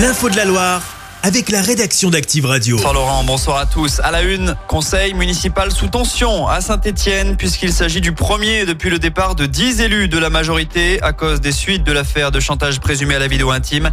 L'info de la Loire avec la rédaction d'Active Radio. Bonsoir Laurent, bonsoir à tous. À la une, conseil municipal sous tension à Saint-Etienne puisqu'il s'agit du premier depuis le départ de 10 élus de la majorité à cause des suites de l'affaire de chantage présumé à la vidéo intime.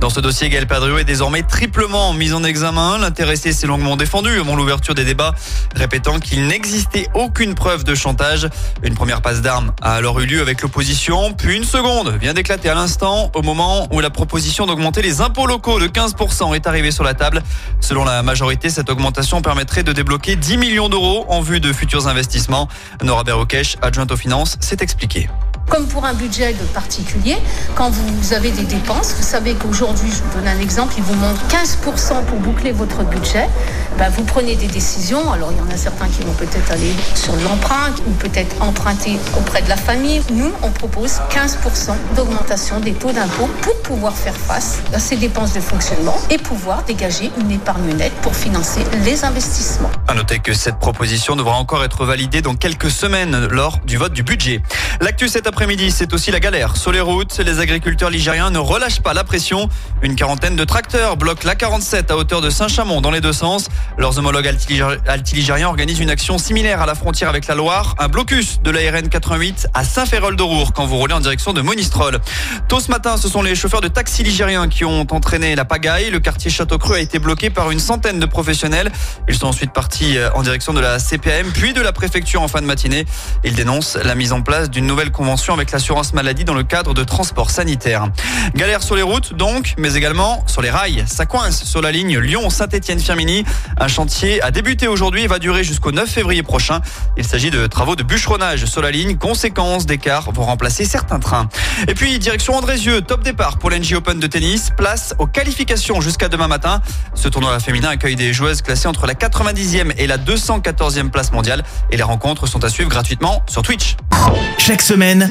Dans ce dossier, Gaël Padrio est désormais triplement mis en examen. L'intéressé s'est longuement défendu avant l'ouverture des débats, répétant qu'il n'existait aucune preuve de chantage. Une première passe d'armes a alors eu lieu avec l'opposition, puis une seconde vient d'éclater à l'instant au moment où la proposition d'augmenter les impôts locaux de 15% est arrivée sur la table. Selon la majorité, cette augmentation permettrait de débloquer 10 millions d'euros en vue de futurs investissements. Nora Berrokesh, adjointe aux finances, s'est expliquée. Comme pour un budget de particulier, quand vous avez des dépenses, vous savez qu'aujourd'hui, je vous donne un exemple, il vous manque 15% pour boucler votre budget. Ben, vous prenez des décisions. Alors, il y en a certains qui vont peut-être aller sur l'emprunt ou peut-être emprunter auprès de la famille. Nous, on propose 15% d'augmentation des taux d'impôt pour pouvoir faire face à ces dépenses de fonctionnement et pouvoir dégager une épargne nette pour financer les investissements. À noter que cette proposition devra encore être validée dans quelques semaines lors du vote du budget. L'actu cet après-midi, c'est aussi la galère. Sur les routes, les agriculteurs ligériens ne relâchent pas la pression. Une quarantaine de tracteurs bloquent la 47 à hauteur de Saint-Chamond dans les deux sens. Leurs homologues altiligériens organisent une action similaire à la frontière avec la Loire. Un blocus de la RN 88 à Saint-Férol-de-Roure quand vous roulez en direction de Monistrol. Tôt ce matin, ce sont les chauffeurs de taxi ligériens qui ont entraîné la pagaille. Le quartier Château-Creux a été bloqué par une centaine de professionnels. Ils sont ensuite partis euh, en direction de la CPM puis de la préfecture en fin de matinée. Ils dénoncent la mise en place d'une nouvelle convention avec l'assurance maladie dans le cadre de transport sanitaire. Galère sur les routes donc, mais également sur les rails. Ça coince sur la ligne Lyon-Saint-Étienne-Firminy. Un chantier a débuté aujourd'hui et va durer jusqu'au 9 février prochain. Il s'agit de travaux de bûcheronnage sur la ligne. Conséquence, des cars vont remplacer certains trains. Et puis, direction Andrézieux, top départ pour l'NG Open de tennis. Place aux qualifications jusqu'à demain matin. Ce tournoi féminin accueille des joueuses classées entre la 90e et la 214e place mondiale. Et les rencontres sont à suivre gratuitement sur Twitch. Chaque semaine,